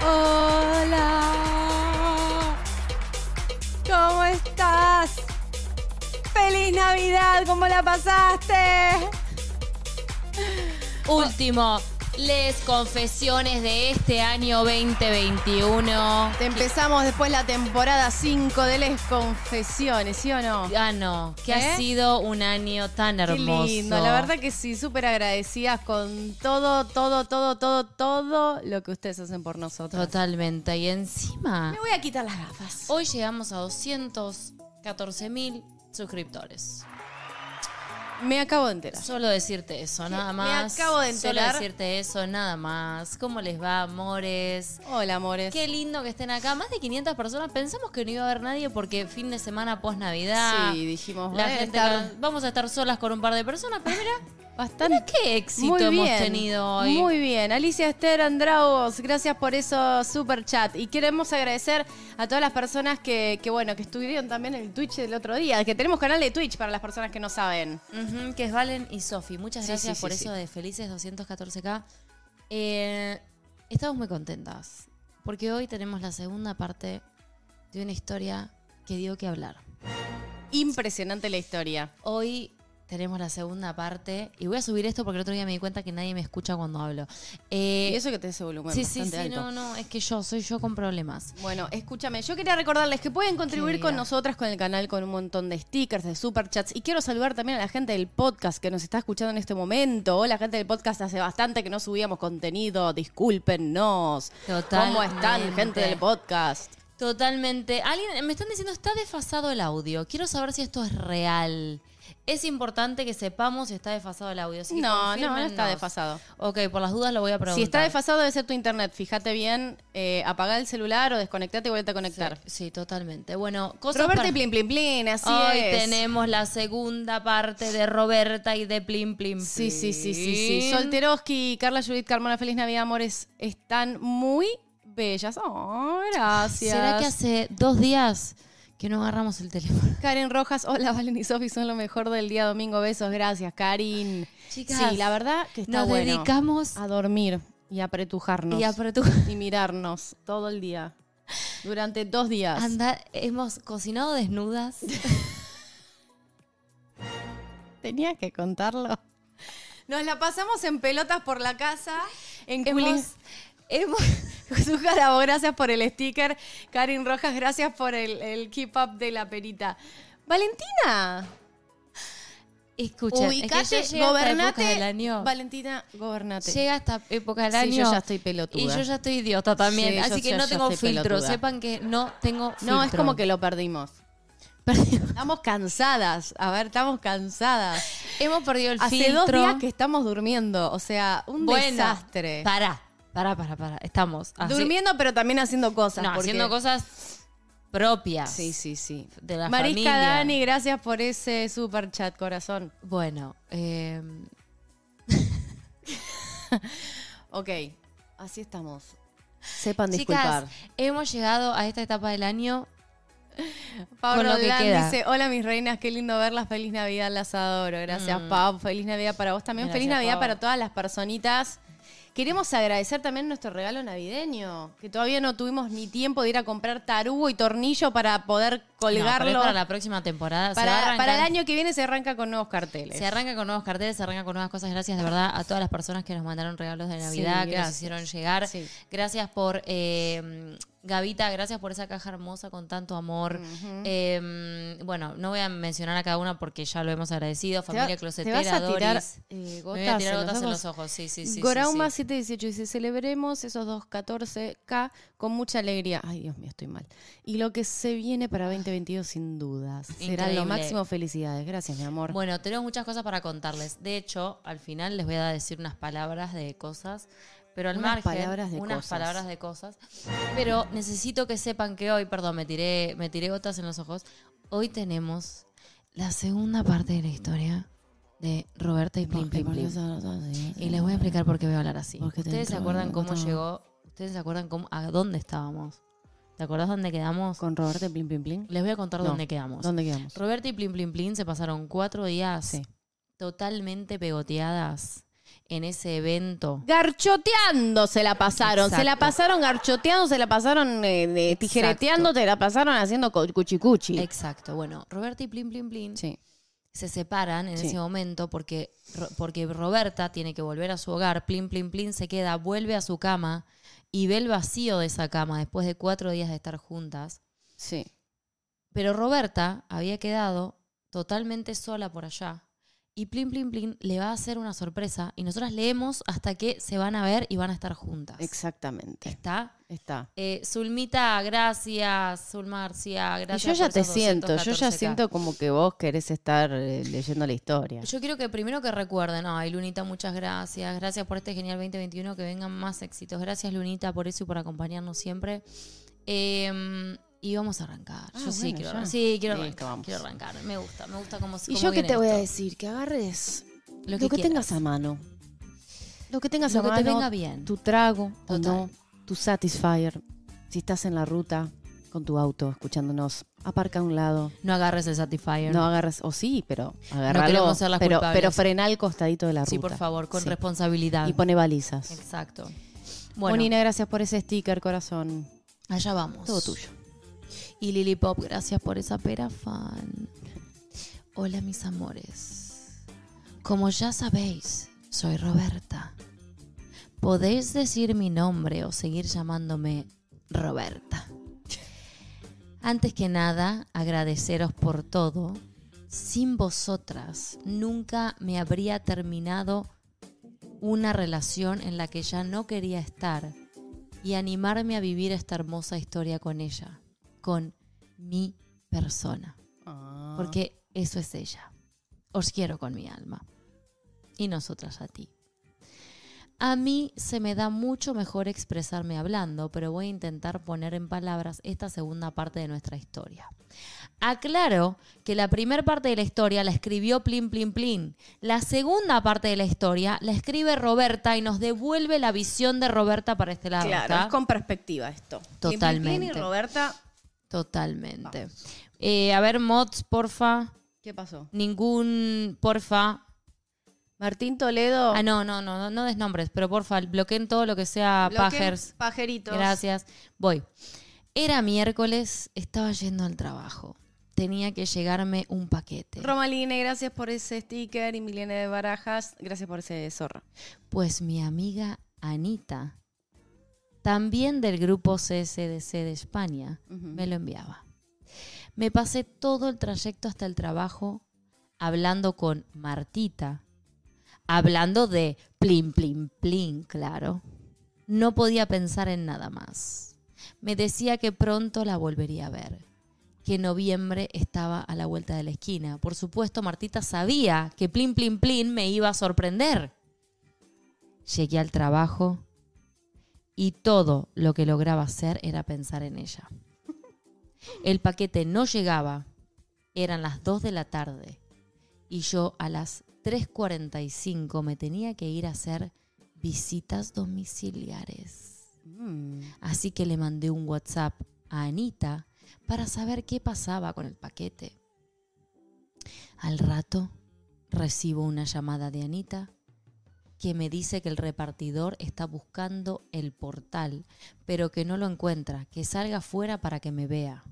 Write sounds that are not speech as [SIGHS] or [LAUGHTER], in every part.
Hola. ¿Cómo estás? ¡Feliz Navidad! ¿Cómo la pasaste? Último, les confesiones de este año 2021. Te empezamos después la temporada 5 de Les Confesiones, ¿sí o no? Ah, no, que ¿Eh? ha sido un año tan Qué hermoso. lindo, la verdad que sí, súper agradecidas con todo, todo, todo, todo, todo lo que ustedes hacen por nosotros. Totalmente. Y encima, Me voy a quitar las gafas. hoy llegamos a 214 mil suscriptores. Me acabo de enterar. Solo decirte eso, nada me más. acabo de enterar. Solo decirte eso, nada más. ¿Cómo les va, amores? Hola, amores. Qué lindo que estén acá. Más de 500 personas. Pensamos que no iba a haber nadie porque fin de semana post Navidad. Sí, dijimos, La gente estar- vamos a estar solas con un par de personas, pero mira, [LAUGHS] Bastante. qué éxito Muy hemos bien, tenido hoy. Muy bien. Alicia Esther Andraus, gracias por eso super chat. Y queremos agradecer a todas las personas que, que, bueno, que estuvieron también en el Twitch del otro día. Que tenemos canal de Twitch para las personas que no saben. Ujú, que es Valen y Sofi. Muchas Sí, gracias sí, por sí, eso de felices 214k. Eh, estamos muy contentas porque hoy tenemos la segunda parte de una historia que dio que hablar. Impresionante la historia. Hoy tenemos la segunda parte y voy a subir esto porque el otro día me di cuenta que nadie me escucha cuando hablo. Eh, y eso que te ese volumen sí, sí, sí, alto. no, no, es que yo soy yo con problemas. Bueno, escúchame, yo quería recordarles que pueden contribuir con nosotras con el canal con un montón de stickers, de superchats. Y quiero saludar también a la gente del podcast que nos está escuchando en este momento. Hola, gente del podcast, hace bastante que no subíamos contenido, discúlpennos. ¿Cómo están, gente del podcast? Totalmente. Alguien me están diciendo está desfasado el audio. Quiero saber si esto es real. Es importante que sepamos si está desfasado el audio. así que No, no, no está desfasado. Ok, por las dudas lo voy a preguntar. Si está desfasado debe ser tu internet. Fíjate bien, eh, apaga el celular o desconectate y vuelve a Sí, conectar. sí, totalmente. Bueno, cosas Roberta para- y Plin Plin Plin, así Hoy es. tenemos la segunda parte de Roberta y de Plim Plim Sí, sí, sí, sí, sí. Plin. Solteroski, Carla Judith, Carmona, Feliz Navidad, amores, están muy bellas. Oh, gracias. ¿Será que hace dos días que no agarramos el teléfono? [LAUGHS] Karen Rojas, hola, Valen y Sofi, son lo mejor del día domingo. Besos, gracias, Karin. Chicas, sí, la verdad que está Nos bueno dedicamos a dormir y a apretujarnos y a pretu- y mirarnos todo el día. Durante dos días. Anda, hemos cocinado desnudas. [LAUGHS] Tenía que contarlo. Nos la pasamos en pelotas por la casa, en hemos, culis. [LAUGHS] Sujarabo, gracias por el sticker. Karin Rojas, gracias por el, el keep up de la perita. Valentina, escucha, es que ubicate, esta época gobernate. del año. Valentina, gobernate. Llega esta época del Sí, año. yo ya estoy pelotuda. Y yo ya estoy idiota también. Sí, yo así que no tengo filtro. pelotuda. Sepan que no tengo filtro. no, es como que lo perdimos. Perdimos- Estamos cansadas. A ver, estamos cansadas. hemos perdido el Hace filtro. dos días que estamos durmiendo. O sea, un Bueno, desastre. Pará, pará, pará, pará. Estamos así- Durmiendo, pero también haciendo cosas. No, porque- haciendo cosas propias. Sí, sí, sí. De la Marisca familia. Dani, gracias por ese super chat, corazón. Bueno, eh, [LAUGHS] Ok, así estamos. Sepan chicas, disculpar. hemos llegado a esta etapa del año. [LAUGHS] Pablo con lo que Roldán queda. dice, hola mis reinas, qué lindo verlas, feliz Navidad, las adoro. Gracias, Pau, feliz Navidad para vos también, feliz Mm. Navidad Pau. para todas las personitas. Queremos agradecer también nuestro regalo navideño, que todavía no tuvimos ni tiempo de ir a comprar tarugo y tornillo para poder No, pero es colgarlo. para la próxima temporada. se Para- arrancar- para el año que viene se arranca con nuevos carteles. Se arranca con nuevos carteles, se arranca con nuevas cosas. Gracias de verdad a todas las personas que nos mandaron regalos de Navidad, que nos hicieron llegar. Sí. Gracias por, eh, Gavita, gracias por esa caja hermosa con tanto amor. Eh, bueno, no voy a mencionar a cada una porque ya lo hemos agradecido. Familia te Closetera, vas a tirar, Doris. eh, Me gotas voy a tirar en gotas en los ojos, sí, sí, sí. sí, Gorauma sí. 718 dice, celebremos esos 214K con mucha alegría. Ay, Dios mío, estoy mal. Y lo que se viene para 2022 sin dudas. Será lo máximo felicidades. Gracias, mi amor. Bueno, tenemos muchas cosas para contarles. De hecho, al final les voy a decir unas palabras de cosas, pero al Unas margen, palabras de unas cosas. palabras de cosas. Pero necesito que sepan que hoy, perdón, me tiré, me tiré gotas en los ojos. Hoy tenemos la segunda parte de la historia de Roberta y Plim Plim Plim. Y les voy a explicar por qué voy a hablar así. ¿Ustedes se acuerdan cómo llegó? ¿Ustedes se acuerdan cómo, a dónde estábamos? ¿Te acordás dónde quedamos? Con Roberto Plin Plin Plin. Les voy a contar No. dónde quedamos. ¿Dónde quedamos? Roberta y Plim Plim Plin se pasaron cuatro días Sí. totalmente pegoteadas en ese evento. Garchoteando se la pasaron. Se la Exacto. pasaron garchoteando, se la pasaron eh, tijereteando, te la pasaron haciendo cuchicuchi. Exacto. Bueno, Roberta y Plin Plin Plin Sí. se separan en Sí. ese momento porque, porque Roberta tiene que volver a su hogar. Plin Plin Plin se queda, vuelve a su cama y ve el vacío de esa cama después de cuatro días de estar juntas. Sí. Pero Roberta había quedado totalmente sola por allá. Y Plin Plin Plin le va a hacer una sorpresa. Y nosotras leemos hasta que se van a ver y van a estar juntas. Exactamente. ¿Está? Está. Eh, Zulmita, gracias. Zulma García, Y gracias. yo ya te siento, yo ya 214K. siento como que vos querés estar eh, leyendo la historia. Yo quiero que primero que recuerden, ay Lunita, muchas gracias, gracias por este genial 2021, que vengan más éxitos, gracias Lunita por eso y por acompañarnos siempre. Eh, y vamos a arrancar. Ah, Yo sí bueno, quiero, ya. sí, quiero Listo, arrancar, vamos. quiero arrancar, me gusta, me gusta cómo Y cómo yo qué te voy a decir, que agarres Lo lo que, tengas a mano. Lo que tengas Lo a que te mano. venga bien. Tu trago o no, tu Satisfyer. Si estás en la ruta con tu auto escuchándonos, aparca a un lado. No agarres el Satisfyer. No agarres, o sí, pero agárralo. queremos ser las pero, pero frena al costadito de la ruta. sí, por favor, con Sí. responsabilidad. Y pone balizas. Exacto. Bueno, Bueno, gracias por ese sticker, corazón. allá vamos. Todo tuyo. Y Lily Pop, gracias por esa pera fan. Hola mis amores. Como ya sabéis, soy Roberta. Podéis decir mi nombre o seguir llamándome Roberta. Antes que nada, agradeceros por todo. Sin vosotras nunca me habría terminado una relación en la que ya no quería estar y animarme a vivir esta hermosa historia con ella, con mi persona, Ah. porque eso es ella. Os quiero con mi alma y nosotras a ti. A mí se me da mucho mejor expresarme hablando, pero voy a intentar poner en palabras esta segunda parte de nuestra historia. Aclaro que la primera parte de la historia la escribió Plin Plin Plin. La segunda parte de la historia la escribe Roberta y nos devuelve la visión de Roberta para este lado. Claro, es con perspectiva esto. Totalmente. Plim, Plim, y Roberta, Totalmente. Eh, a ver, mods, porfa. ¿qué pasó? Ningún, porfa. Martín Toledo. Ah, no, no, no, no, no des nombres, pero porfa, bloqueen todo lo que sea bloque, pagers. Pajeritos. Gracias. Voy. Era miércoles, estaba yendo al trabajo. Tenía que llegarme un paquete. Romaline, gracias por ese sticker. Y Milena de Barajas, gracias por ese zorro. Pues mi amiga Anita, también del grupo CSDC de España, me lo enviaba. Me pasé todo el trayecto hasta el trabajo hablando con Martita, hablando de plin, plin, plin, claro. No podía pensar en nada más. Me decía que pronto la volvería a ver, que noviembre estaba a la vuelta de la esquina. Por supuesto, Martita sabía que plin, plin, plin me iba a sorprender. Llegué al trabajo y todo lo que lograba hacer era pensar en ella. El paquete no llegaba, eran las 2 de la tarde y yo a las 3.45 me tenía que ir a hacer visitas domiciliares. Mm. Así que le mandé un WhatsApp a Anita para saber qué pasaba con el paquete. Al rato recibo una llamada de Anita que me dice que el repartidor está buscando el portal, pero que no lo encuentra, que salga fuera para que me vea.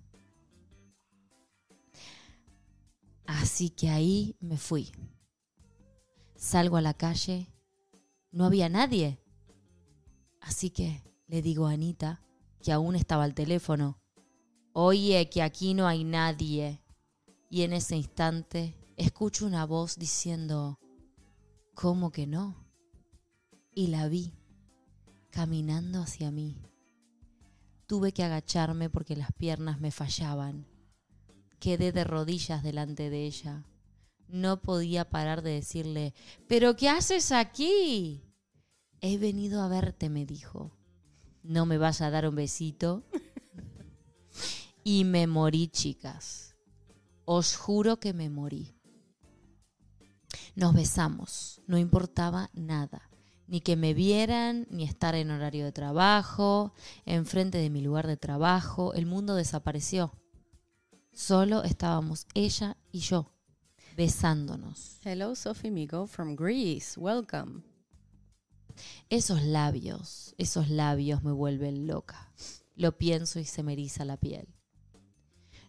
Así que ahí me fui. Salgo a la calle, no había nadie. Así que le digo a Anita, que aún estaba al teléfono, oye, que aquí no hay nadie. Y en ese instante escucho una voz diciendo, ¿cómo que no? Y la vi, caminando hacia mí. Tuve que agacharme porque las piernas me fallaban. Quedé de rodillas delante de ella. No podía parar de decirle, ¿pero qué haces aquí? He venido a verte, me dijo. No me vas a dar un besito. [LAUGHS] y me morí, chicas. Os juro que me morí. Nos besamos, no importaba nada, ni que me vieran, ni estar en horario de trabajo, enfrente de mi lugar de trabajo, el mundo desapareció. Solo estábamos ella y yo, besándonos. Hello, Sophie Migo from Greece. Welcome. Esos labios, esos labios me vuelven loca. Lo pienso y se me eriza la piel.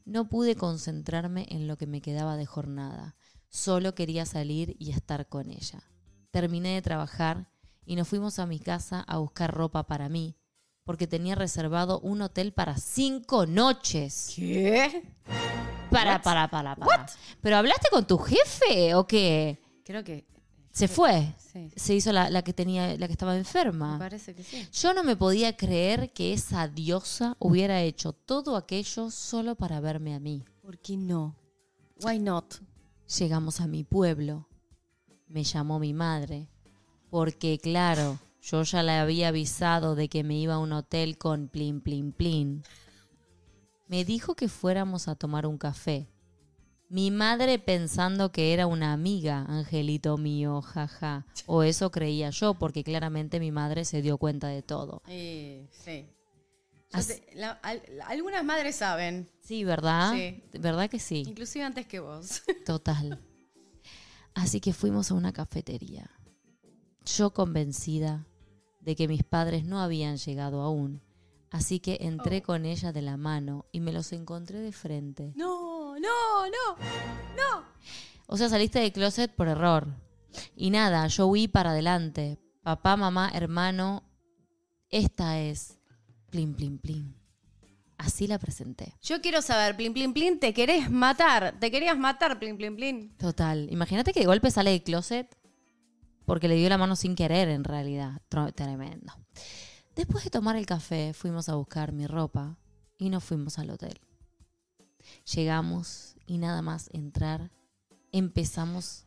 No pude concentrarme en lo que me quedaba de jornada. Solo quería salir y estar con ella. Terminé de trabajar y nos fuimos a mi casa a buscar ropa para mí, porque tenía reservado un hotel para cinco noches. ¿Qué? Para, para, para, para. ¿Pero hablaste con tu jefe o qué? Creo que Se fue. sí. Se hizo la, la que tenía, la que estaba Me enferma. parece que sí. Yo no me podía creer que esa diosa hubiera hecho todo aquello solo para verme a mí. ¿Por qué no? Why not? Llegamos a mi pueblo. Me llamó mi madre. Porque, claro, yo ya le había avisado de que me iba a un hotel con plin, plin, plin. Me dijo que fuéramos a tomar un café. Mi madre pensando que era una amiga, angelito mío, jaja. O eso creía yo, porque claramente mi madre se dio cuenta de todo. Eh, sí. Yo As- te- la- al- algunas madres saben, Sí, ¿verdad? Sí. ¿Verdad que sí? inclusive antes que vos. Total. Así que fuimos a una cafetería. Yo convencida de que mis padres no habían llegado aún. Así que entré con ella de la mano y me los encontré de frente. No, no, no. O sea, saliste del closet por error. Y nada, yo huí para adelante. Papá, mamá, hermano, esta es Plin Plin Plin. Así la presenté. Yo quiero saber, plin, plin, plin, te querés matar. Te querías matar, plin, plin, plin. Total. Imagínate que de golpe sale del closet porque le dio la mano sin querer, en realidad. Tremendo. Después de tomar el café, fuimos a buscar mi ropa y nos fuimos al hotel. Llegamos y nada más entrar, empezamos.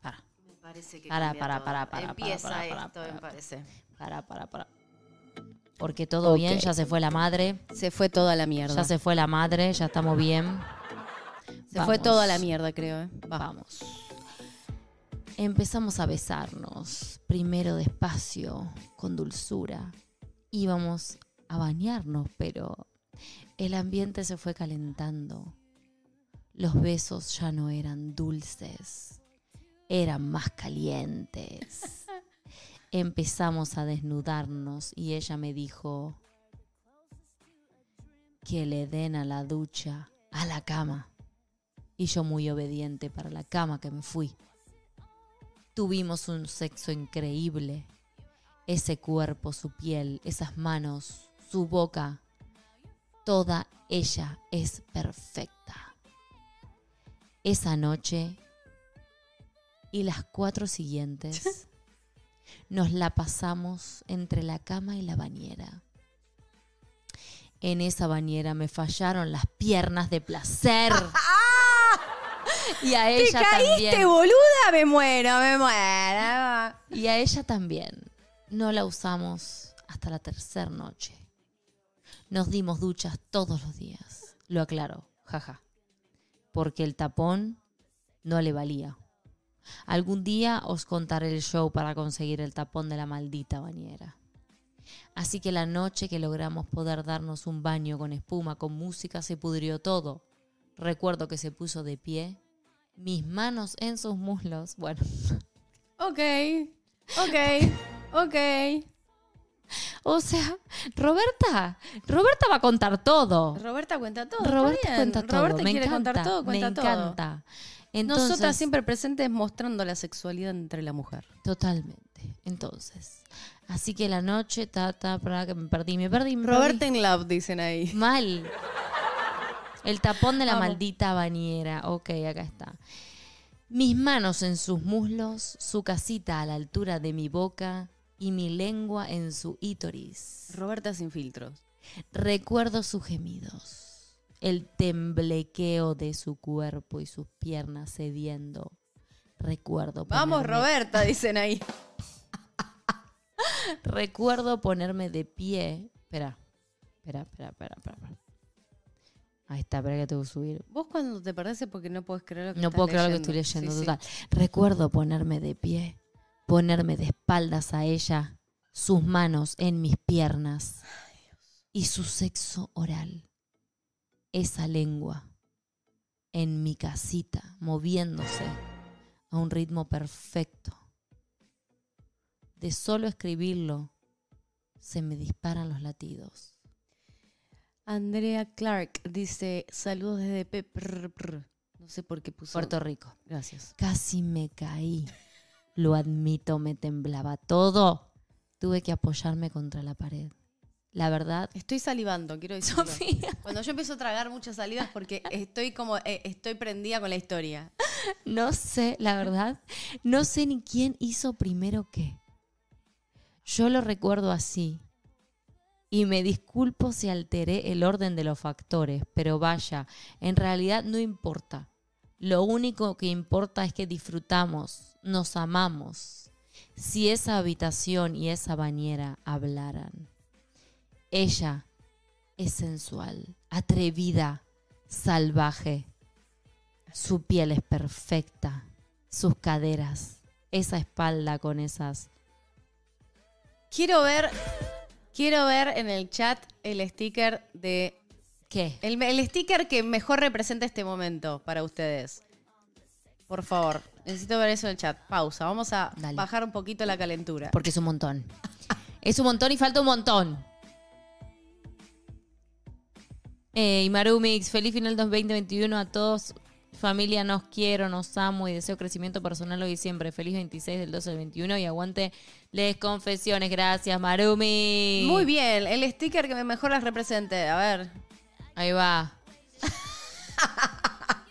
Para, Me parece que Para, para, para, para, Empieza para, para, esto, para, me para. parece. para, para, para. Porque todo bien, Ok. ya se fue la madre, Se fue toda la mierda. ya se fue la madre, ya estamos bien. Se fue Vamos. toda la mierda, creo. ¿eh? Va. Vamos. Empezamos a besarnos, primero despacio, con dulzura. Íbamos a bañarnos, pero el ambiente se fue calentando. Los besos ya no eran dulces, eran más calientes. [LAUGHS] Empezamos a desnudarnos y ella me dijo que le den a la ducha, a la cama. Y yo muy obediente para la cama que me fui. Tuvimos un sexo increíble. Ese cuerpo, su piel, esas manos, su boca. Toda ella es perfecta. Esa noche y las cuatro siguientes [LAUGHS] nos la pasamos entre la cama y la bañera. En esa bañera me fallaron las piernas de placer. [LAUGHS] Y a ¡Te ella caíste, también. boluda! Me muero, me muero. Y a ella también. No la usamos hasta la tercera noche. Nos dimos duchas todos los días. Lo aclaro, jaja. Porque el tapón no le valía. Algún día os contaré el show para conseguir el tapón de la maldita bañera. Así que la noche que logramos poder darnos un baño con espuma, con música, se pudrió todo. Recuerdo que se puso de pie, mis manos en sus muslos. Bueno, Ok, ok, ok. [LAUGHS] O sea, Roberta, Roberta va a contar todo. Roberta cuenta todo. Roberta cuenta todo. Roberta me quiere encanta, contar todo, cuenta me todo. encanta. Entonces, Nosotras siempre presentes mostrando la sexualidad entre la mujer. Totalmente. Entonces, así que la noche, tata, para que me perdí, me perdí, me perdí. Roberta en love, dicen ahí. Mal. El tapón de la Vamos. maldita bañera. Ok, acá está. Mis manos en sus muslos, su casita a la altura de mi boca y mi lengua en su ítoris. Roberta sin filtros. Recuerdo sus gemidos, el temblequeo de su cuerpo y sus piernas cediendo. Recuerdo Vamos, ponerme- Roberta, dicen ahí. [LAUGHS] Recuerdo ponerme de pie. Espera, espera, espera, espera, espera. Ahí está, espera que tengo que subir. Vos cuando te perdés es porque no puedes creer lo que No estás puedo creer lo que estoy leyendo. leyendo, Sí, sí. total. Recuerdo ponerme de pie, ponerme de espaldas a ella, sus manos en mis piernas y su sexo oral. Esa lengua en mi casita, moviéndose a un ritmo perfecto. De solo escribirlo, se me disparan los latidos. Andrea Clark dice, saludos desde Pepr. No sé por qué puso. Puerto Rico. Gracias. Casi me caí. Lo admito, me temblaba todo. Tuve que apoyarme contra la pared. La verdad. Estoy salivando, quiero decir. Sofía. Cuando yo empiezo a tragar muchas salidas porque estoy como, eh, estoy prendida con la historia. No sé, la verdad, no sé ni quién hizo primero qué. Yo lo recuerdo así. Y me disculpo si alteré el orden de los factores, pero vaya, en realidad no importa. Lo único que importa es que disfrutamos, nos amamos. Si esa habitación y esa bañera hablaran. Ella es sensual, atrevida, salvaje. Su piel es perfecta, sus caderas, esa espalda con esas. Quiero ver, quiero ver en el chat el sticker de ¿Qué? el, el sticker que mejor representa este momento para ustedes. Por favor, necesito ver eso en el chat. Pausa, vamos a Dale. bajar un poquito la calentura. Porque es un montón. Es un montón y falta un montón. Hey, Marumix, feliz final 2021 a todos. Familia, nos quiero, nos amo y deseo crecimiento personal hoy y siempre. Feliz 26 del 12 del 21 y aguante les confesiones. Gracias, Marumi. Muy bien, el sticker que mejor las represente. A ver, Ahí va. [LAUGHS]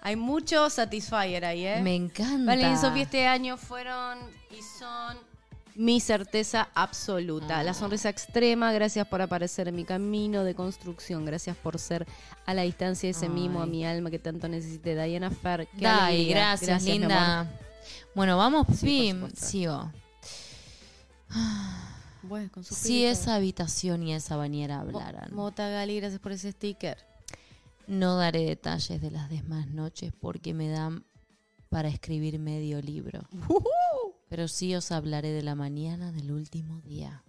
hay mucho Satisfyer ahí, ¿eh? Me encanta. Valen y Sofía este año fueron y son mi certeza absoluta. Ah. La sonrisa extrema, gracias por aparecer en mi camino de construcción. Gracias por ser a la distancia ese Ay. mimo a mi alma que tanto necesite. Diana Fer, qué Dai, gracias, linda. Bueno, vamos, Sí, Pim. Sigo. [SIGHS] Bueno, con Si esa habitación y esa bañera Mo- hablaran. Mota Gali, gracias por ese sticker. No daré detalles de las demás noches porque me dan para escribir medio libro. Pero sí os hablaré de la mañana del último día.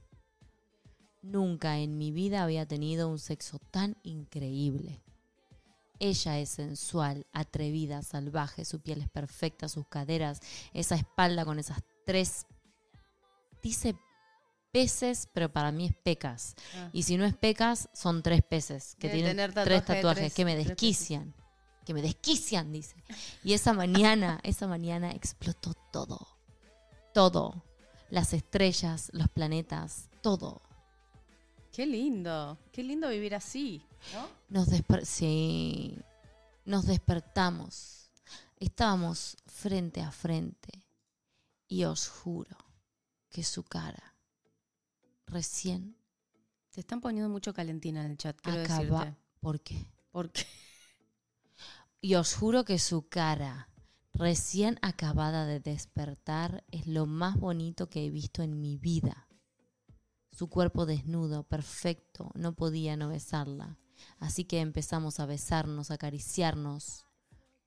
Nunca en mi vida había tenido un sexo tan increíble. Ella es sensual, atrevida, salvaje, su piel es perfecta, sus caderas, esa espalda con esas tres... Dice peces, pero para mí es pecas. Ah. Y si no es pecas, son tres peces que Debe tienen tres tatuajes tres- que me desquician. Que me desquician, dice. Y esa mañana, esa mañana explotó todo. Todo. Las estrellas, los planetas, todo. Qué lindo, qué lindo vivir así, ¿no? Nos sí. Nos despertamos. Estábamos frente a frente. Y os juro que su cara recién Se están poniendo mucho calentina en el chat, quiero acaba. decirte. ¿Por qué? Porque Y os juro que su cara, recién acabada de despertar, es lo más bonito que he visto en mi vida. Su cuerpo desnudo, perfecto, no podía no besarla. Así que empezamos a besarnos, a acariciarnos.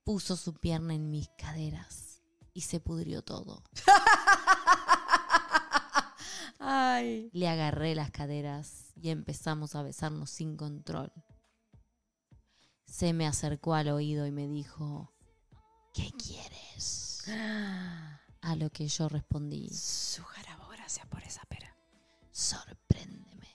Puso su pierna en mis caderas y se pudrió todo. [LAUGHS] Ay. Le agarré las caderas y empezamos a besarnos sin control. Se me acercó al oído y me dijo, ¿qué quieres? [GASPS] A lo que yo respondí, Su gracias por esa pera. sorpréndeme.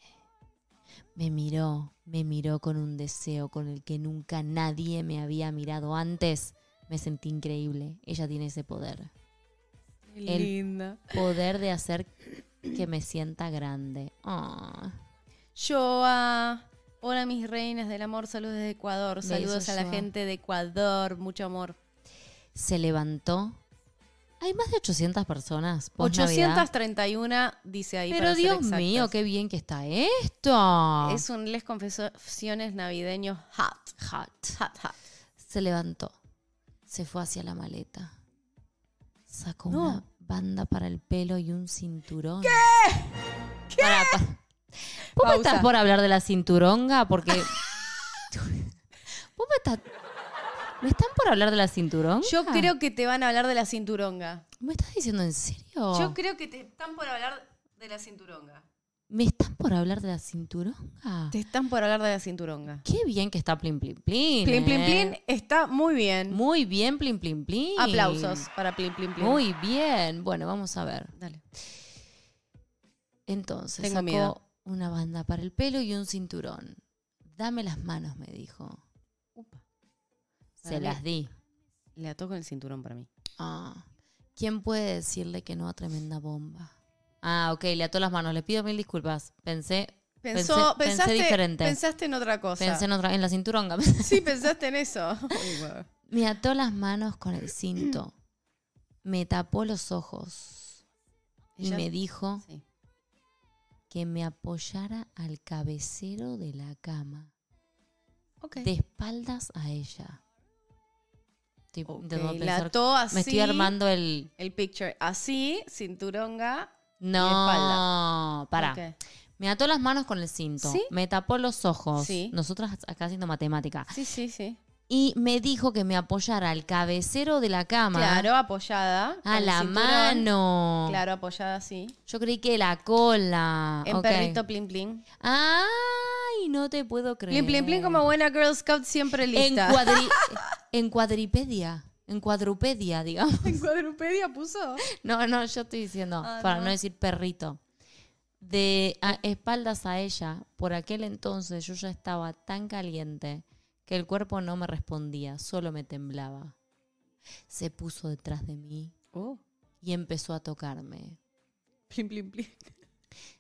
Me miró, me miró con un deseo con el que nunca nadie me había mirado antes. Me sentí increíble. Ella tiene ese poder. Qué El- linda. Poder de hacer que me sienta grande. Ah. Joa. Hola mis reinas del amor, saludos desde Ecuador. Besos, Saludos a la Joa. gente de Ecuador, mucho amor. Se levantó. Hay más de 800 personas. post-Navidad. 831 dice ahí. Pero para ser Dios mío, qué bien que está esto. Es un Les Confesiones navideños hot. hot. Hot, hot. Se levantó. Se fue hacia la maleta. Sacó No. una banda para el pelo y un cinturón. ¿Qué? Para, para. ¿Vos me estás por hablar de la cinturonga? Porque. [LAUGHS] [LAUGHS] ¿Vos me estás. ¿Me están por hablar de la cinturonga? Yo creo que te van a hablar de la cinturonga. ¿Me estás diciendo en serio? Yo creo que te están por hablar de la cinturonga. ¿Me están por hablar de la cinturonga? Te están por hablar de la cinturonga. Qué bien que está Plin Plin Plin. Plin, plin, eh. plin, está muy bien. Muy bien, Plin Plin Plin. Aplausos para Plin, plin, plin. Muy bien. Bueno, vamos a ver. Dale. Entonces Tengo sacó miedo. una banda para el pelo y un cinturón. Dame las manos, me dijo. Se las di. Le ató con el cinturón para mí. Ah, ¿Quién puede decirle que no a tremenda bomba? Ah, ok, le ató las manos. Le pido mil disculpas. Pensé, Pensó, Pensé- pensé pensaste, diferente. pensaste en otra cosa. pensé en otra, en la cinturonga. [LAUGHS] [LAUGHS] Sí, pensaste en eso. [LAUGHS] Me ató las manos con el cinto. Me tapó los ojos. Y Ella- me dijo Sí. que me apoyara al cabecero de la cama. Ok. De espaldas a ella. Estoy Ok, intentando La pensar- ató así. me estoy armando el. El picture. Así, cinturonga. No, para. Ok. Me ató las manos con el cinto. ¿Sí? Me tapó los ojos. Sí. Nosotras acá haciendo matemática. Sí, sí, sí. Y me dijo que me apoyara al cabecero de la cama. Claro, apoyada. A la mano. Claro, apoyada así. Yo creí que la cola. En Ok. perrito plin plin. Ay, no te puedo creer. Plin plin plin como buena Girl Scout siempre en, lista. cuadri- [LAUGHS] en cuadripedia. En cuadrupedia, digamos. ¿En cuadrupedia puso? No, no, yo estoy diciendo, Ah, para no. no. decir perrito. De a- espaldas a ella, por aquel entonces yo ya estaba tan caliente que el cuerpo no me respondía, solo me temblaba. Se puso detrás de mí Oh. y empezó a tocarme. Plin plin plin.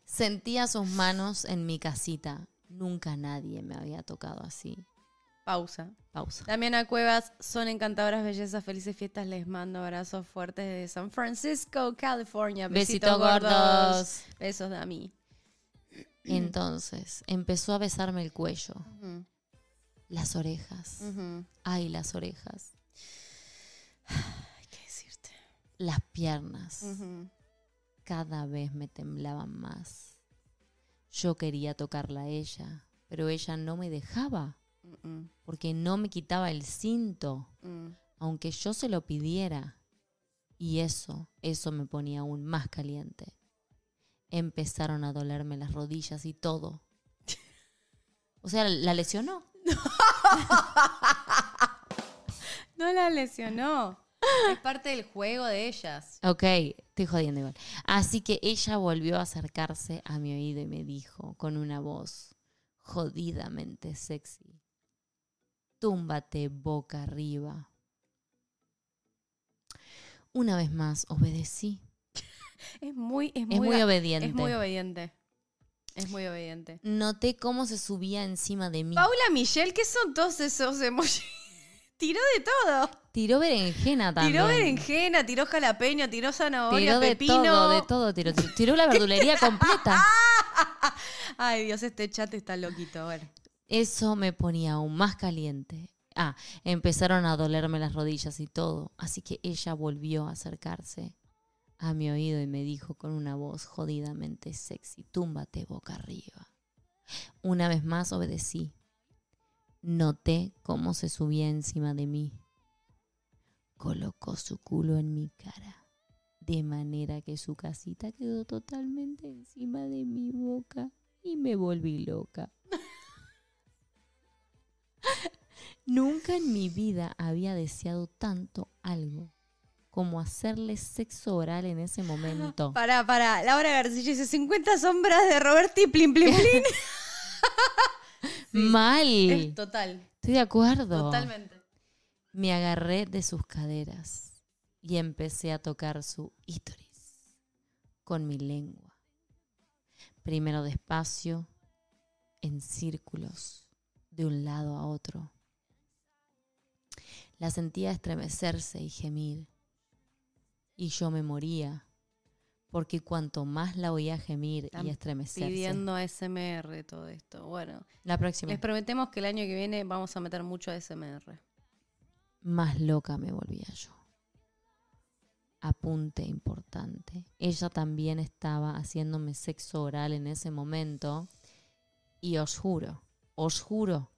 Sentía sus manos en mi casita. Nunca nadie me había tocado así. Pausa. Pausa. Damiana Cuevas, son encantadoras bellezas, felices fiestas. Les mando abrazos fuertes desde San Francisco, California. Besitos, Besitos gordos. gordos. Besos de a mí. Entonces empezó a besarme el cuello, las orejas. ujú. Ay, las orejas. Hay que decirte. Las piernas. Cada vez me temblaban más. Yo quería tocarla a ella, pero ella no me dejaba, Mm, porque no me quitaba el cinto, mm. aunque yo se lo pidiera. Y eso, eso me ponía aún más caliente. Empezaron a dolerme las rodillas y todo. [LAUGHS] O sea, la lesionó. [LAUGHS] No la lesionó. Es parte del juego de ellas. Ok, estoy jodiendo igual. Así que ella volvió a acercarse a mi oído y me dijo con una voz jodidamente sexy, túmbate boca arriba. Una vez más obedecí. [LAUGHS] Es muy, es Es muy, muy obediente. Es muy obediente. Es muy obediente. Noté cómo se subía encima de mí. Paula Michelle, ¿qué son todos esos emojis? [LAUGHS] Tiró de todo. Tiró berenjena también. Tiró berenjena, tiró jalapeño, tiró zanahoria, Tiró de pepino. todo, de todo. Tiró, tiró la [LAUGHS] verdulería completa. Ay, Dios, este chat está loquito. A ver. Eso me ponía aún más caliente. Ah, empezaron a dolerme las rodillas y todo, así que ella volvió a acercarse a mi oído y me dijo con una voz jodidamente sexy, túmbate boca arriba. Una vez más obedecí. Noté cómo se subía encima de mí. Colocó su culo en mi cara, de manera que su casita quedó totalmente encima de mi boca y me volví loca. [LAUGHS] Nunca en mi vida había deseado tanto algo como hacerle sexo oral en ese momento. [GASPS] Para, para. Laura García dice 50 sombras de Roberti, plin, plin, plin. [LAUGHS] Mal. Es total. Estoy de acuerdo. Totalmente. Me agarré de sus caderas y empecé a tocar su ítoris con mi lengua. Primero despacio, en círculos, de un lado a otro. La sentía estremecerse y gemir. Y yo me moría, porque cuanto más la oía gemir Están y estremecerse. Pidiendo ASMR todo esto. Bueno, La próxima. les prometemos que el año que viene vamos a meter mucho ASMR. más loca me volvía yo. Apunte importante. Ella también estaba haciéndome sexo oral en ese momento y os juro, os juro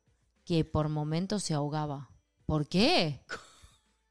que por momentos se ahogaba. ¿Por qué?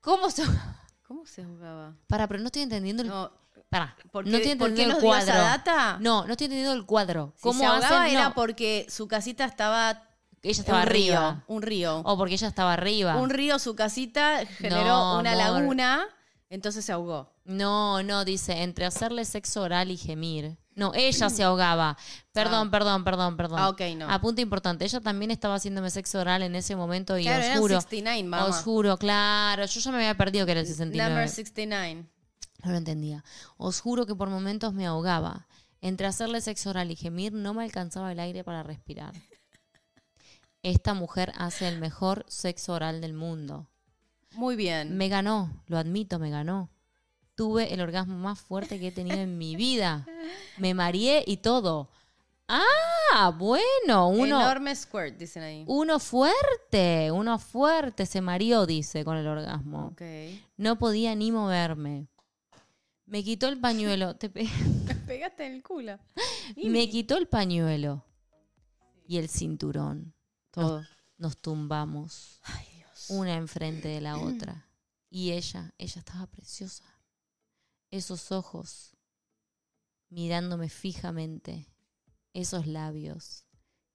¿Cómo se ahogaba? ¿Cómo se jugaba? Para, pero no estoy entendiendo el... No, Para, ¿por no qué, estoy por qué entendiendo nos el dio cuadro. esa data? No, no estoy entendiendo el cuadro. Si ¿Cómo se ahogaba hacen? era No, porque su casita estaba ella estaba un río, arriba. un río. O porque ella estaba arriba. Un río, su casita generó No, una amor. laguna, entonces se ahogó. No, no, dice, entre hacerle sexo oral y gemir, No, ella se ahogaba. [CLEARS THROAT] Perdón, perdón, perdón, perdón. Ah, ok, no. A punto importante, ella también estaba haciéndome sexo oral en ese momento y Claro, os eran juro, 69, mamá. os juro, claro, yo ya me había perdido que era el 69. Number 69. No lo entendía. Os juro que por momentos me ahogaba. Entre hacerle sexo oral y gemir no me alcanzaba el aire para respirar. Esta mujer hace el mejor sexo oral del mundo. Muy bien. Me ganó, lo admito, me ganó. Tuve el orgasmo más fuerte que he tenido en mi vida. Me mareé y todo. Ah, bueno, uno, Enorme squirt, dicen ahí. uno fuerte, uno fuerte, se mareó, dice, con el orgasmo. Ok. No podía ni moverme. Me quitó el pañuelo. Te pe- [LAUGHS] pegaste en el culo. [LAUGHS] Me quitó el pañuelo y el cinturón. Todo. Nos tumbamos, Ay, Dios. una enfrente de la otra. Y ella, ella estaba preciosa. Esos ojos mirándome fijamente. Esos labios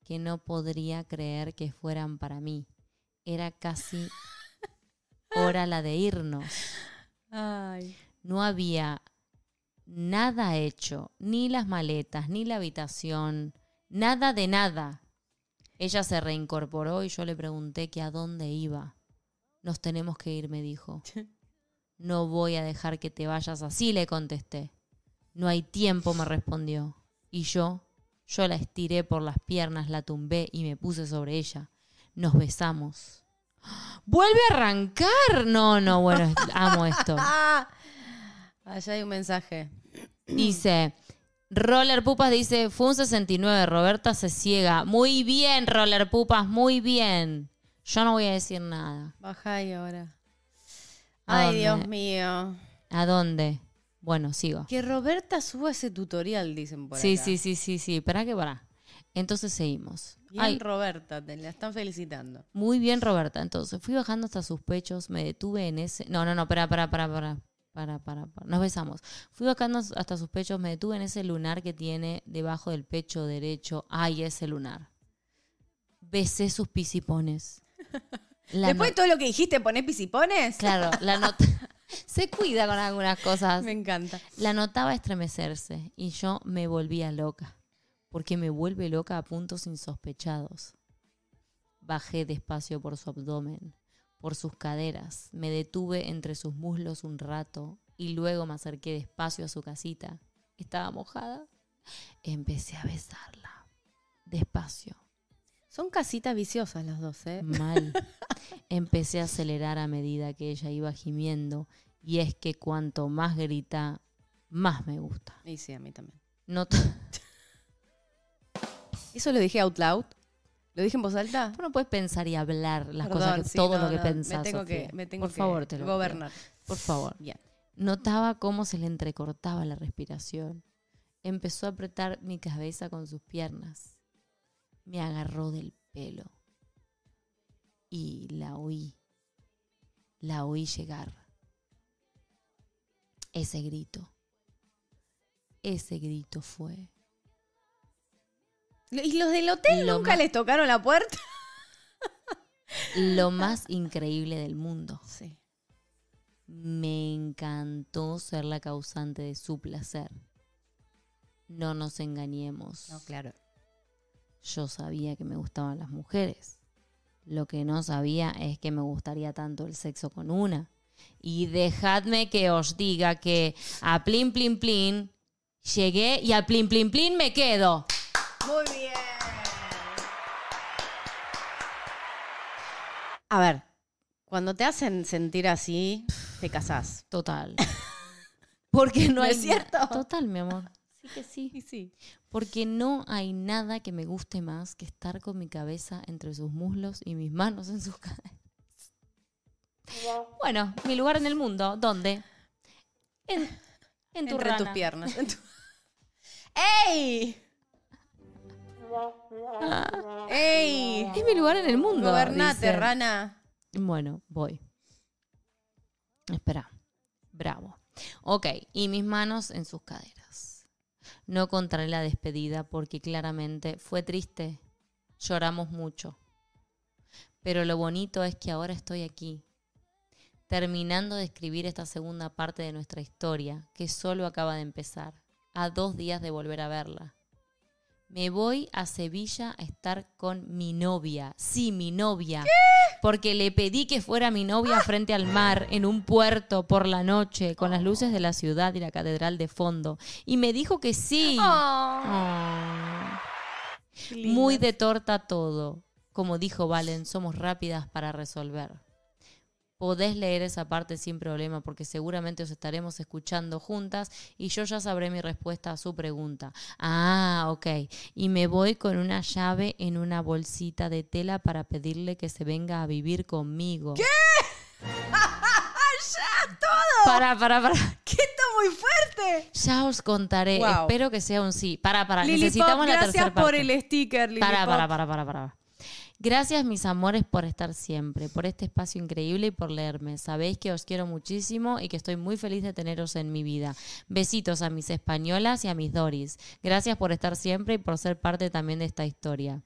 que no podría creer que fueran para mí. Era casi [LAUGHS] hora la de irnos. Ay. no había nada hecho, ni las maletas, ni la habitación, nada de nada. Ella se reincorporó y yo le pregunté que a dónde iba. Nos tenemos que ir, me dijo. [LAUGHS] No voy a dejar que te vayas así, le contesté. No hay tiempo, me respondió. Y yo, yo la estiré por las piernas, la tumbé y me puse sobre ella. Nos besamos. ¡Vuelve a arrancar! No, no, bueno, amo esto. [LAUGHS] Allá hay un mensaje. Dice, Roller Pupas dice, fue un 69, Roberta se ciega. Muy bien, Roller Pupas, muy bien. Yo no voy a decir nada. Baja ahí ahora. ¿A Ay? Dios mío. ¿A dónde? Bueno, sigo. Que Roberta suba ese tutorial, dicen por Sí, acá. sí, sí, sí, sí. ¿Para qué para? Entonces seguimos. Bien, Ay, Roberta, te la están felicitando. muy bien, Roberta. Entonces fui bajando hasta sus pechos, me detuve en ese. No, no, no, para, para, para, para. Para, para, para. Nos besamos. Fui bajando hasta sus pechos, me detuve en ese lunar que tiene debajo del pecho derecho. Ay, ese lunar. Besé sus pisipones. [LAUGHS] La Después de todo lo que dijiste, ¿ponés pisipones? Claro, [LAUGHS] la nota. [LAUGHS] Se cuida con algunas cosas. Me encanta. La notaba estremecerse y yo me volvía loca, porque me vuelve loca a puntos insospechados. Bajé despacio por su abdomen, por sus caderas, me detuve entre sus muslos un rato y luego me acerqué despacio a su casita. Estaba mojada. Empecé a besarla, despacio, Son casitas viciosas las dos, ¿eh? mal. [LAUGHS] Empecé a acelerar a medida que ella iba gimiendo y es que cuanto más grita, más me gusta. Y sí, a mí también. No [LAUGHS] ¿Eso lo dije out loud? ¿Lo dije en voz alta? Tú no puedes pensar y hablar las Perdón, cosas, que, sí, todo no, lo que no, pensás. Me tengo Sofía. que, me tengo Por que favor, te lo pido. gobernar. Por favor. Bien. Notaba cómo se le entrecortaba la respiración. Empezó a apretar mi cabeza con sus piernas. Me agarró del pelo. Y la oí. La oí llegar. Ese grito. Ese grito fue. ¿Y los del hotel Lo nunca les tocaron la puerta? lo más increíble del mundo. Sí. Me encantó ser la causante de su placer. No nos engañemos. No, claro. Yo sabía que me gustaban las mujeres. Lo que no sabía es que me gustaría tanto el sexo con una. Y dejadme que os diga que a plin plin plin llegué y a plin plin plin me quedo. Muy bien. A ver, cuando te hacen sentir así, te casás. Total. [LAUGHS] Porque no, ¿No hay es cierto? Total, mi amor. Sí que sí. Y sí. Porque no hay nada que me guste más que estar con mi cabeza entre sus muslos y mis manos en sus [LAUGHS] caderas. Bueno, mi lugar en el mundo, ¿dónde? En, en tu Entre tus rana. piernas. En tu- [LAUGHS] ¡Ey! [LAUGHS] ¡Ey! Es mi lugar en el mundo. Gobernate, dice. rana. Bueno, voy. Espera. Bravo. Ok, y mis manos en sus caderas. No contaré la despedida porque claramente fue triste. Lloramos mucho. Pero lo bonito es que ahora estoy aquí, terminando de escribir esta segunda parte de nuestra historia, que solo acaba de empezar. a dos días de volver a verla. Me voy a Sevilla a estar con mi novia. Sí, mi novia. Porque le pedí que fuera mi novia frente al mar, en un puerto, por la noche, con las luces de la ciudad y la catedral de fondo. Y me dijo que sí. Oh. Muy de torta todo. Como dijo Valen, somos rápidas para resolver podés leer esa parte sin problema porque seguramente os estaremos escuchando juntas y yo ya sabré mi respuesta a su pregunta. Ah, ok. Y me voy con una llave en una bolsita de tela para pedirle que se venga a vivir conmigo. ¿Qué? [LAUGHS] ¡Ya todo! Para, para, para. ¿Qué está muy fuerte? Ya os contaré. Espero que sea un sí. Para, para. Necesitamos la tercera parte. Gracias por el sticker, Lili para, para, para, para, para. Gracias mis amores por estar siempre, por este espacio increíble y por leerme. Sabéis que os quiero muchísimo y que estoy muy feliz de teneros en mi vida. Besitos a mis españolas y a mis Doris. Gracias por estar siempre y por ser parte también de esta historia.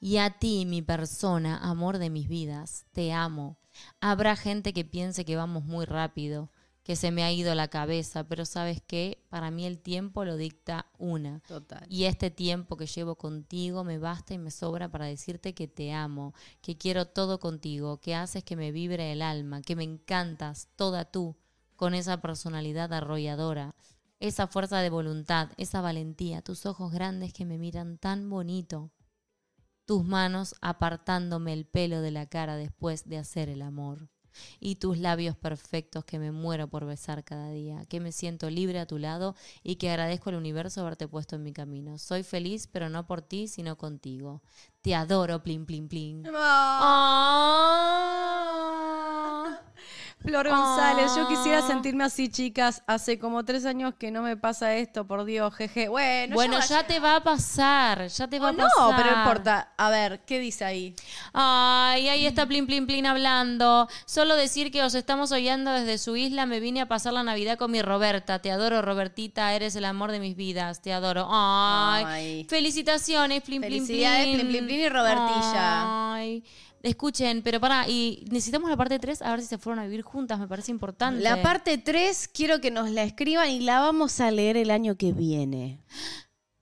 Y a ti, mi persona, amor de mis vidas, te amo. Habrá gente que piense que vamos muy rápido, que se me ha ido la cabeza, pero sabes qué, para mí el tiempo lo dicta una. Total. Y este tiempo que llevo contigo me basta y me sobra para decirte que te amo, que quiero todo contigo, que haces que me vibre el alma, que me encantas, toda tú, con esa personalidad arrolladora, esa fuerza de voluntad, esa valentía, tus ojos grandes que me miran tan bonito, tus manos apartándome el pelo de la cara después de hacer el amor y tus labios perfectos que me muero por besar cada día, que me siento libre a tu lado y que agradezco al universo haberte puesto en mi camino. Soy feliz, pero no por ti, sino contigo. Te adoro, plin, plin, plin. [LAUGHS] Flor González, yo quisiera ah. sentirme así, chicas. Hace como tres años que no me pasa esto, por Dios, jeje. Bueno, bueno ya te va a pasar, ya te va a pasar. No, pero no importa. A ver, ¿qué dice ahí? Ay, ahí está Plin Plin Plin hablando. Solo decir que os estamos oyendo desde su isla. Me vine a pasar la Navidad con mi Roberta. Te adoro, Robertita. Eres el amor de mis vidas. Te adoro. Ay, felicitaciones, Plin Plin Plin. Felicidades, Plin Plin Plin y Robertilla. Ay. Escuchen, pero para, y necesitamos la parte 3 a ver si se fueron a vivir juntas, me parece importante. La parte 3 quiero que nos la escriban y la vamos a leer el año que viene.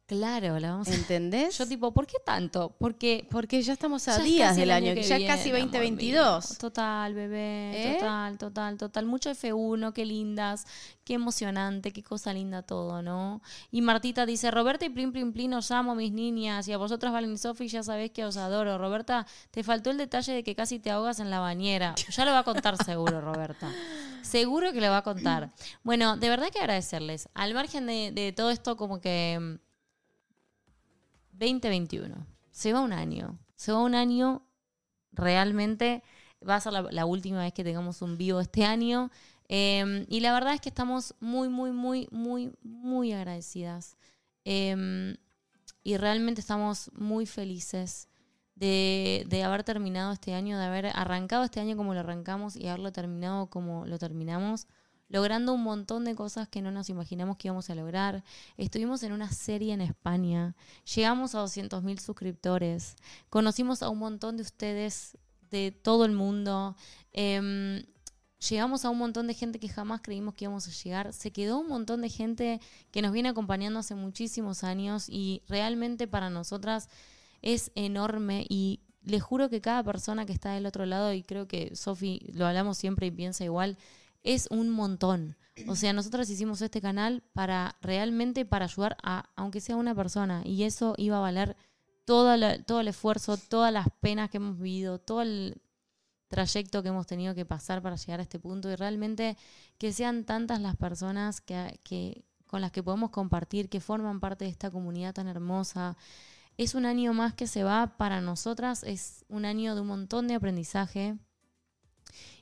Claro, la vamos a... ¿Entendés? Yo tipo, ¿por qué tanto? Porque, porque ya estamos a días del año, que ya es casi 2022. Total, bebé, ¿Eh? total, total, total. Mucho F1, qué lindas, qué emocionante, qué cosa linda todo, ¿no? Y Martita dice, Roberta y Plin Plin Plin, os amo, mis niñas, y a vosotras, Valen y Sofi, ya sabéis que os adoro. Roberta, te faltó el detalle de que casi te ahogas en la bañera. Ya lo va a contar [LAUGHS] seguro, Roberta. Seguro que lo va a contar. Bueno, de verdad que agradecerles. Al margen de, de todo esto, como que 2021. Se va un año. Se va un año realmente. Va a ser la, última vez que tengamos un vivo este año. Em, y la verdad es que estamos muy, muy, muy, muy, muy agradecidas. Em, y realmente estamos muy felices de, de, haber terminado este año, de haber arrancado este año como lo arrancamos y haberlo terminado como lo terminamos logrando un montón de cosas que no nos imaginamos que íbamos a lograr. Estuvimos en una serie en España, llegamos a 200.000 suscriptores, conocimos a un montón de ustedes de todo el mundo. Em, llegamos a un montón de gente que jamás creímos que íbamos a llegar. Se quedó un montón de gente que nos viene acompañando hace muchísimos años y realmente para nosotras es enorme y les juro que cada persona que está del otro lado, y creo que Sofi lo hablamos siempre y piensa igual, es un montón. O sea, nosotros hicimos este canal para realmente para ayudar a, aunque sea una persona, y eso iba a valer todo, todo el esfuerzo, todas las penas que hemos vivido, todo el trayecto que hemos tenido que pasar para llegar a este punto y realmente que sean tantas las personas que, que, con las que podemos compartir, que forman parte de esta comunidad tan hermosa. Es un año más que se va para nosotras, es un año de un montón de aprendizaje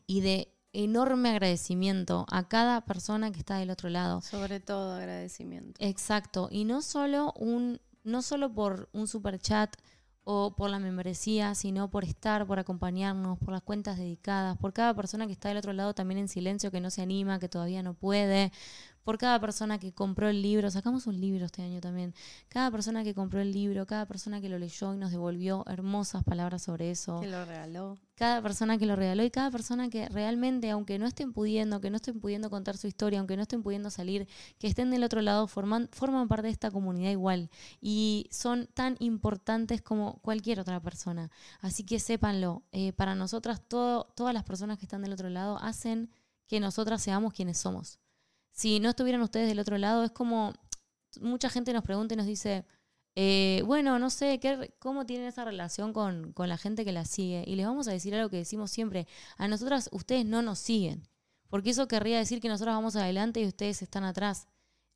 y de enorme agradecimiento a cada persona que está del otro lado. Sobre todo agradecimiento. Exacto. Y no solo un, no solo por un super chat o por la membresía, sino por estar, por acompañarnos, por las cuentas dedicadas, por cada persona que está del otro lado también en silencio, que no se anima, que todavía no puede, por cada persona que compró el libro. Sacamos un libro este año también. Cada persona que compró el libro, cada persona que lo leyó y nos devolvió hermosas palabras sobre eso. Que lo regaló. Cada persona que lo regaló y cada persona que realmente, aunque no estén pudiendo, que no estén pudiendo contar su historia, aunque no estén pudiendo salir, que estén del otro lado, forman, forman parte de esta comunidad igual. Y son tan importantes como cualquier otra persona. Así que sépanlo. Eh, para nosotras, todo, todas las personas que están del otro lado hacen que nosotras seamos quienes somos si no estuvieran ustedes del otro lado, es como mucha gente nos pregunta y nos dice, eh, bueno, no sé, ¿qué, ¿cómo tienen esa relación con, con, la gente que la sigue? Y les vamos a decir algo que decimos siempre, a nosotras ustedes no nos siguen, porque eso querría decir que nosotros vamos adelante y ustedes están atrás.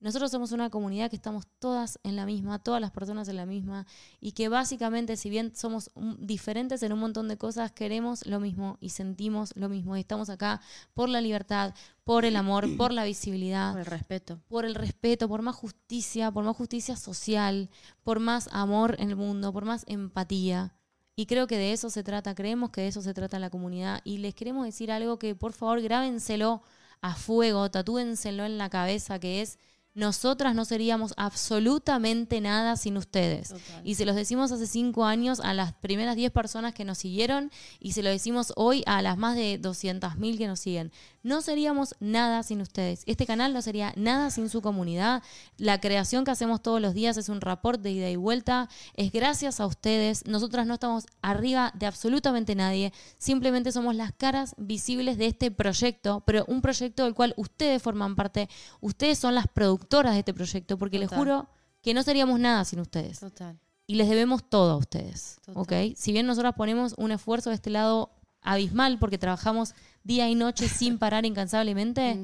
Nosotros somos una comunidad que estamos todas en la misma, todas las personas en la misma, y que básicamente, si bien somos diferentes en un montón de cosas, queremos lo mismo y sentimos lo mismo. Y estamos acá por la libertad, por el amor, por la visibilidad. Por el respeto. Por el respeto, por más justicia, por más justicia social, por más amor en el mundo, por más empatía. Y creo que de eso se trata, creemos que de eso se trata la comunidad. Y les queremos decir algo que por favor grábenselo a fuego, tatúenselo en la cabeza, que es nosotras no seríamos absolutamente nada sin ustedes. Y se los decimos hace cinco años a las primeras diez personas que nos siguieron y se lo decimos hoy a las más de 200.000 que nos siguen. No seríamos nada sin ustedes. Este canal no sería nada sin su comunidad. La creación que hacemos todos los días es un rapport de ida y vuelta. Es gracias a ustedes. Nosotras no estamos arriba de absolutamente nadie. Simplemente somos las caras visibles de este proyecto, pero un proyecto del cual ustedes forman parte. Ustedes son las productoras de este proyecto, porque les juro que no seríamos nada sin ustedes. Total. Y les debemos todo a ustedes. ¿Ok? Si bien nosotras ponemos un esfuerzo de este lado abismal porque trabajamos día y noche sin [LAUGHS] parar incansablemente,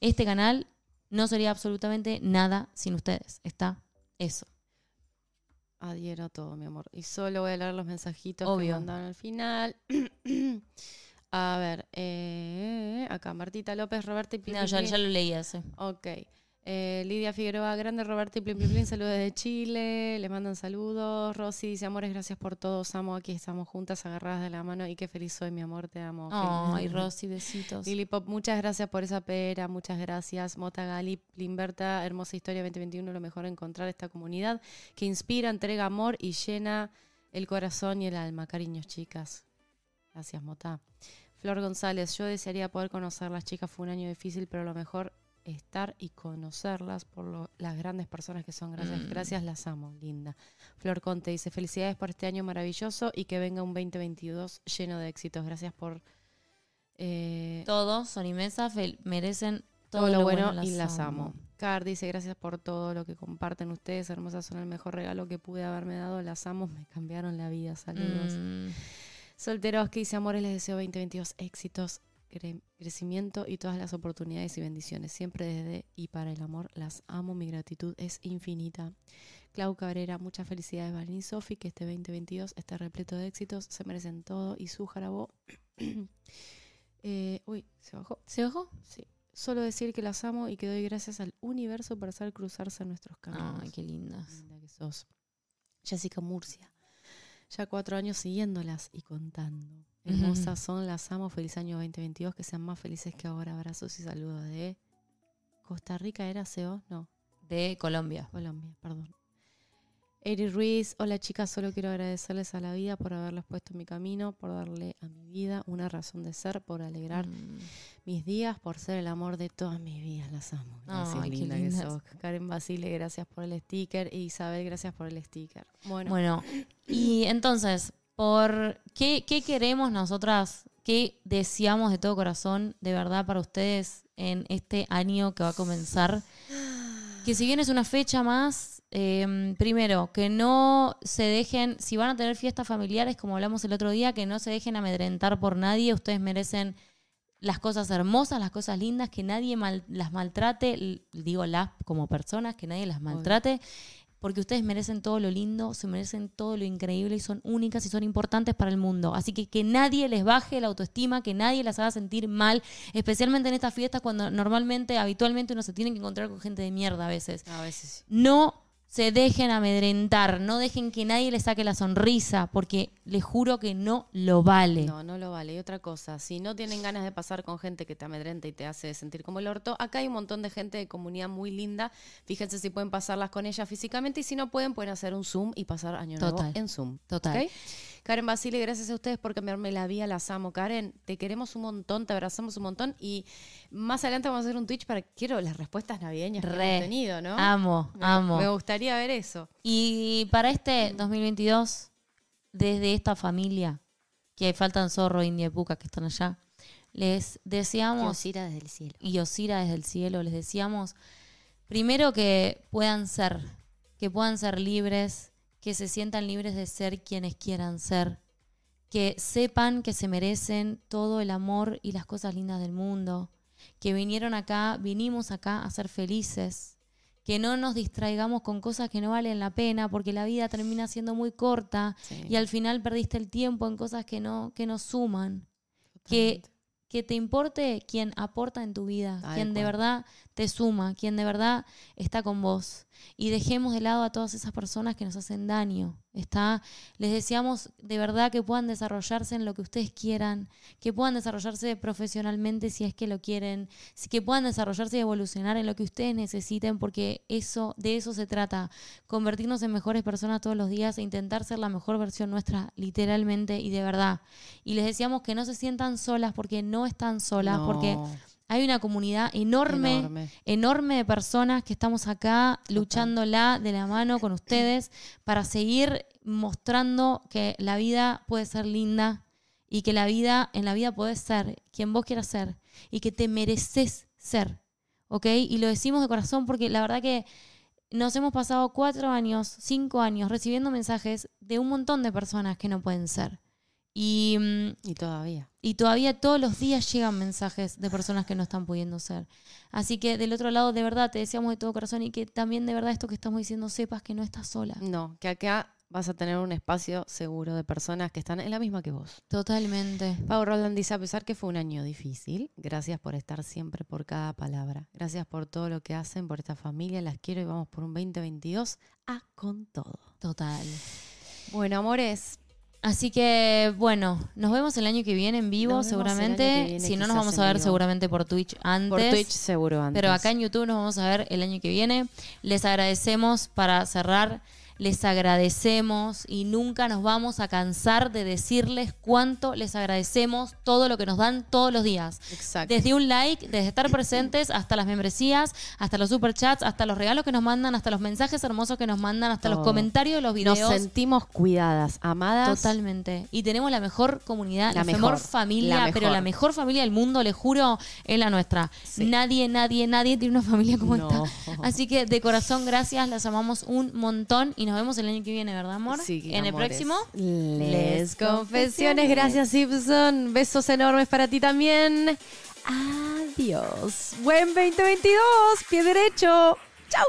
este canal no sería absolutamente nada sin ustedes. Está eso. Adhiero a todo, mi amor. Y solo voy a leer los mensajitos que me mandaron al final. [CLEARS THROAT] a ver, eh, acá Martita López, Roberta y No, ya, ya lo leí ese. Ok. Eh, Lidia Figueroa Grande, Roberto y Plin Plin, saludos desde Chile, le mandan saludos. Rosy dice, amores, gracias por todo, amo, aquí estamos juntas, agarradas de la mano y qué feliz soy, mi amor, te amo. Ay, Rosy, besitos. Lili Pop, muchas gracias por esa pera, muchas gracias. Mota Gali, Plimberta, hermosa historia 2021, lo mejor encontrar esta comunidad que inspira, entrega amor y llena el corazón y el alma. Cariños, chicas. Gracias, Mota. Flor González, yo desearía poder conocer las chicas, fue un año difícil, pero lo mejor estar y conocerlas por las grandes personas que son. Gracias, mm. gracias, las amo, linda. Flor Conte dice, felicidades por este año maravilloso y que venga un 2022 lleno de éxitos. Gracias por... Eh, Todos, Son y Mesa, merecen todo, lo, bueno, y las amo. Car dice, gracias por todo lo que comparten ustedes, hermosas, son el mejor regalo que pude haberme dado, las amo, me cambiaron la vida, saludos. Mm. Solteros que dice, amores, les deseo 2022 éxitos crecimiento y todas las oportunidades y bendiciones. Siempre desde y para el amor las amo. Mi gratitud es infinita. Clau Cabrera, muchas felicidades, Valerie y Sofi, que este 2022 esté repleto de éxitos. Se merecen todo. Y su jarabó. [CLEARS THROAT] Eh, uy, ¿se bajó? ¿Se bajó? Sí. Solo decir que las amo y que doy gracias al universo por hacer cruzarse nuestros caminos. Ay, qué lindas. Linda que sos. Jessica Murcia. Ya cuatro años siguiéndolas y contando. Hermosas son, las amo. Feliz año 2022. Que sean más felices que ahora. Abrazos y saludos de Costa Rica. ¿Era SEO? No. De Colombia. Colombia, perdón. Eri Ruiz, hola chicas, solo quiero agradecerles a la vida por haberlas puesto en mi camino, por darle a mi vida una razón de ser, por alegrar mm. mis días, por ser el amor de todas mis vidas. Las amo. Gracias, linda que sos. Karen Basile, gracias por el sticker. Isabel, gracias por el sticker. Bueno. Bueno, y entonces, por qué, queremos nosotras, qué deseamos de todo corazón, de verdad, para ustedes en este año que va a comenzar. Que si bien es una fecha más, em, primero, que no se dejen, si van a tener fiestas familiares, como hablamos el otro día, que no se dejen amedrentar por nadie. Ustedes merecen las cosas hermosas, las cosas lindas, que nadie las maltrate, digo las como personas, que nadie las maltrate porque ustedes merecen todo lo lindo, se merecen todo lo increíble y son únicas y son importantes para el mundo. Así que que nadie les baje la autoestima, que nadie las haga sentir mal, especialmente en estas fiestas cuando normalmente, habitualmente uno se tiene que encontrar con gente de mierda a veces. A veces. No se dejen amedrentar, no dejen que nadie les saque la sonrisa, porque les juro que no lo vale. No, no lo vale. Y otra cosa, si no tienen ganas de pasar con gente que te amedrenta y te hace sentir como el orto, acá hay un montón de gente de comunidad muy linda. Fíjense si pueden pasarlas con ella físicamente y si no pueden, pueden hacer un Zoom y pasar año nuevo en Zoom. Total. Karen Basile, gracias a ustedes por cambiarme la vida, las amo. Karen, te queremos un montón, te abrazamos un montón y más adelante vamos a hacer un Twitch para quiero las respuestas navideñas que hemos tenido, ¿no? Amo, amo. Me gustaría ver eso. Y para este 2022, desde esta familia, que faltan Zorro, India y Puca que están allá, les deseamos... Y Osira desde el cielo. Y Osira desde el cielo, les decíamos primero que puedan ser, que puedan ser libres, que se sientan libres de ser quienes quieran ser, que sepan que se merecen todo el amor y las cosas lindas del mundo, que vinieron acá, vinimos acá a ser felices, que no nos distraigamos con cosas que no valen la pena, porque la vida termina siendo muy corta y al final perdiste el tiempo en cosas que no, que no suman. Que, que te importe quien aporta en tu vida, quien de verdad te suma, quien de verdad está con vos y dejemos de lado a todas esas personas que nos hacen daño. Está, les deseamos de verdad que puedan desarrollarse en lo que ustedes quieran, que puedan desarrollarse profesionalmente si es que lo quieren, que puedan desarrollarse y evolucionar en lo que ustedes necesiten, porque eso, de eso se trata, convertirnos en mejores personas todos los días e intentar ser la mejor versión nuestra, literalmente y de verdad. Y les deseamos que no se sientan solas porque no están solas, porque hay una comunidad enorme, enorme, de personas que estamos acá luchándola de la mano con ustedes para seguir mostrando que la vida puede ser linda y que la vida, en la vida puedes ser quien vos quieras ser y que te mereces ser. ¿Ok? Y lo decimos de corazón porque la verdad que nos hemos pasado cuatro años, cinco años recibiendo mensajes de un montón de personas que no pueden ser. Y, mm, y todavía. Y todavía todos los días llegan mensajes de personas que no están pudiendo ser. Así que del otro lado, de verdad, te deseamos de todo corazón y que también de verdad esto que estamos diciendo sepas que no estás sola. No, que acá vas a tener un espacio seguro de personas que están en la misma que vos. Totalmente. Pau Roland dice, a pesar que fue un año difícil, gracias por estar siempre por cada palabra. Gracias por todo lo que hacen, por esta familia. Las quiero y vamos por un 2022 a con todo. Total. Bueno, amores, Así que, bueno, nos vemos el año que viene en vivo, seguramente. si no, nos vamos a ver seguramente por Twitch antes. Por Twitch seguro antes. Pero acá en YouTube nos vamos a ver el año que viene. Les agradecemos para cerrar les agradecemos y nunca nos vamos a cansar de decirles cuánto les agradecemos todo lo que nos dan todos los días. Exacto. Desde un like, desde estar presentes, hasta las membresías, hasta los superchats, hasta los regalos que nos mandan, hasta los mensajes hermosos que nos mandan, hasta los comentarios de los videos. Nos sentimos cuidadas, amadas. Totalmente. Y tenemos la mejor comunidad, la, mejor, familia, pero la mejor familia del mundo, les juro, es la nuestra. Nadie, nadie, nadie tiene una familia como esta. Así que de corazón, gracias, las amamos un montón y nos vemos el año que viene, ¿verdad, amor? Sí, En el próximo. Les Confesiones. Gracias, Simpson. Besos enormes para ti también. Adiós. Buen 2022. Pie derecho. Chau.